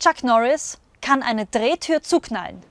Chuck Norris kann eine Drehtür zuknallen.